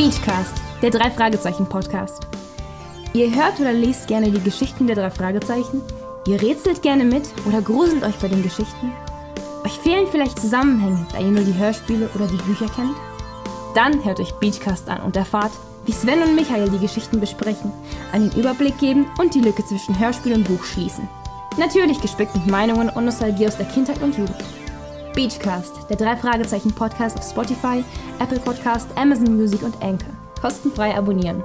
Beachcast, der Drei-Fragezeichen-Podcast. Ihr hört oder liest gerne die Geschichten der drei Fragezeichen? Ihr rätselt gerne mit oder gruselt euch bei den Geschichten? Euch fehlen vielleicht Zusammenhänge, da ihr nur die Hörspiele oder die Bücher kennt? Dann hört euch Beachcast an und erfahrt, wie Sven und Michael die Geschichten besprechen, einen Überblick geben und die Lücke zwischen Hörspiel und Buch schließen. Natürlich gespickt mit Meinungen und Nostalgie aus der Kindheit und Jugend. Beachcast, der Drei-Fragezeichen-Podcast auf Spotify, Apple Podcast, Amazon Music und Anchor. Kostenfrei abonnieren.